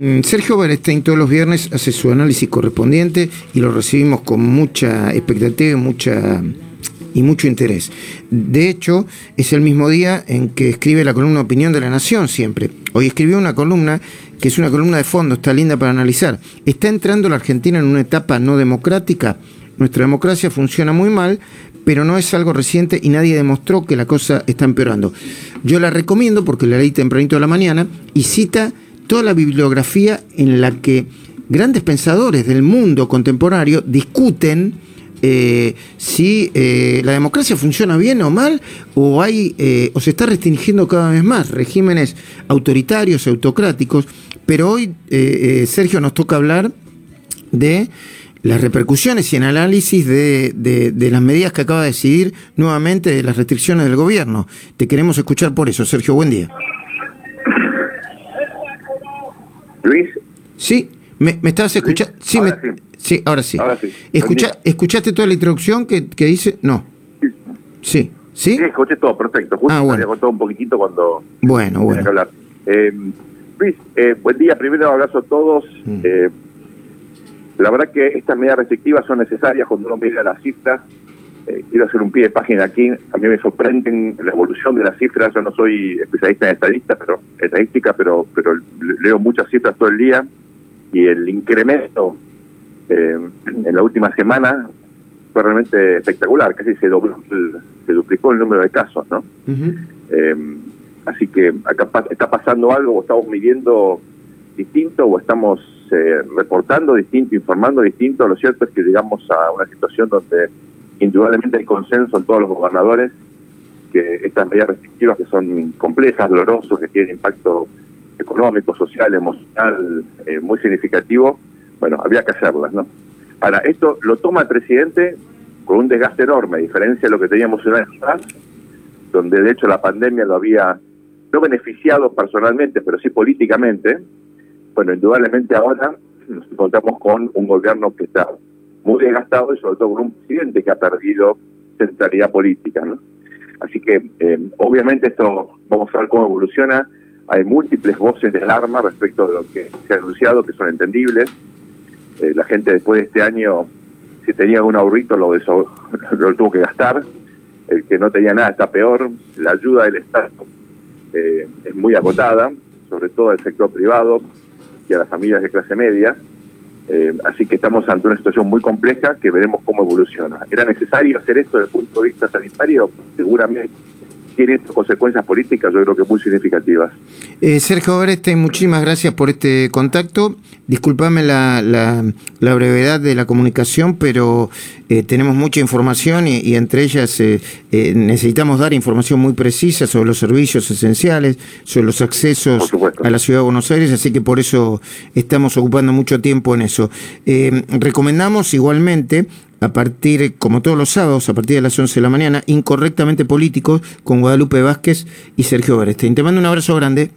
Mm, Sergio Berestein todos los viernes hace su análisis correspondiente y lo recibimos con mucha expectativa y, mucha, y mucho interés. De hecho, es el mismo día en que escribe la columna Opinión de la Nación siempre. Hoy escribió una columna que es una columna de fondo, está linda para analizar. ¿Está entrando la Argentina en una etapa no democrática? Nuestra democracia funciona muy mal, pero no es algo reciente y nadie demostró que la cosa está empeorando. Yo la recomiendo porque la leí tempranito de la mañana y cita toda la bibliografía en la que grandes pensadores del mundo contemporáneo discuten eh, si eh, la democracia funciona bien o mal o hay eh, o se está restringiendo cada vez más regímenes autoritarios autocráticos pero hoy Sergio nos toca hablar de las repercusiones y el análisis de, de, las medidas que acaba de decidir nuevamente de las restricciones del gobierno. Te queremos escuchar por eso, Sergio, buen día. Luis. Sí, me, me estabas escuchando. Sí, ahora sí. sí, ahora sí. Escucha, ¿Escuchaste toda la introducción que, que dice? No. Sí. ¿Sí? Sí, escuché todo, perfecto. Justo ah, bueno. había un poquitito cuando... Bueno, bueno. Hablar. Eh, Luis, eh, buen día. Primero abrazo a todos. Mm. Eh, la verdad que estas medidas restrictivas son necesarias cuando uno mira las cifras. Eh, quiero hacer un pie de página aquí. A mí me sorprenden la evolución de las cifras. Yo no soy especialista en estadística, pero, estadística, pero, pero leo muchas cifras todo el día y el incremento eh, en la última semana fue realmente espectacular. Casi se, se duplicó el número de casos, ¿no? Eh, así que acá está pasando algo o estamos midiendo distinto o estamos eh, reportando distinto, informando distinto. Lo cierto es que llegamos a una situación donde indudablemente hay consenso en todos los gobernadores que estas medidas restrictivas que son complejas, dolorosas, que tienen impacto económico, social, emocional eh, muy significativo, bueno, había que hacerlas, ¿no? Ahora, esto lo toma el presidente con un desgaste enorme, a diferencia de lo que teníamos en año donde de hecho la pandemia lo había no beneficiado personalmente, pero sí políticamente, bueno, indudablemente ahora nos encontramos con un gobierno que está muy desgastado y sobre todo con un presidente que ha perdido centralidad política, ¿no? Así que eh, obviamente esto vamos a ver cómo evoluciona. Hay múltiples voces de alarma respecto de lo que se ha anunciado, que son entendibles. Eh, la gente después de este año, si tenía un ahorrito, lo, lo tuvo que gastar. El que no tenía nada está peor. La ayuda del Estado eh, es muy agotada, sobre todo el sector privado y a las familias de clase media. Eh, así que estamos ante una situación muy compleja que veremos cómo evoluciona. ¿Era necesario hacer esto desde el punto de vista sanitario? Seguramente tiene consecuencias políticas, yo creo que muy significativas. Eh, Sergio Oreste, muchísimas gracias por este contacto. Disculpame la, la, brevedad de la comunicación, pero eh, tenemos mucha información y, entre ellas eh, necesitamos dar información muy precisa sobre los servicios esenciales, sobre los accesos a la ciudad de Buenos Aires, así que por eso estamos ocupando mucho tiempo en eso. recomendamos igualmente a partir, como todos los sábados, a partir de las 11 de la mañana, Incorrectamente Políticos, con Guadalupe Vázquez y Sergio Berestein. Te mando un abrazo grande.